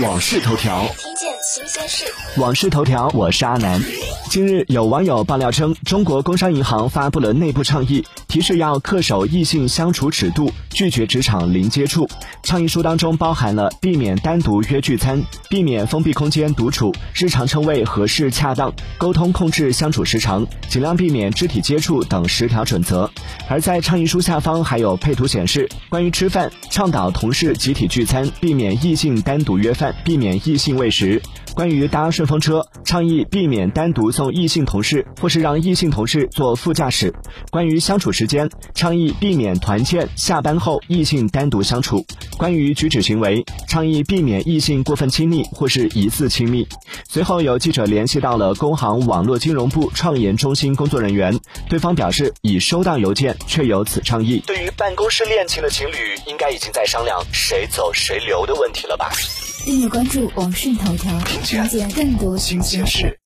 往事头条，听见新鲜事。网事头条，我是阿南。近日，有网友爆料称，中国工商银行发布了内部倡议，提示要恪守异性相处尺度，拒绝职场零接触。倡议书当中包含了避免单独约聚餐、避免封闭空间独处、日常称谓合适恰当、沟通控制相处时长、尽量避免肢体接触等十条准则。而在倡议书下方还有配图显示，关于吃饭，倡导同事集体聚餐，避免异性单独约饭，避免异性喂食。关于搭顺风车，倡议避免单独送异性同事，或是让异性同事坐副驾驶。关于相处时间，倡议避免团建、下班后异性单独相处。关于举止行为，倡议避免异性过分亲密或是疑似亲密。随后有记者联系到了工行网络金融部创研中心工作人员，对方表示已收到邮件，确有此倡议。对于办公室恋情的情侣，应该已经在商量谁走谁留的问题了吧？订阅关注网讯头条，了解更多新鲜事。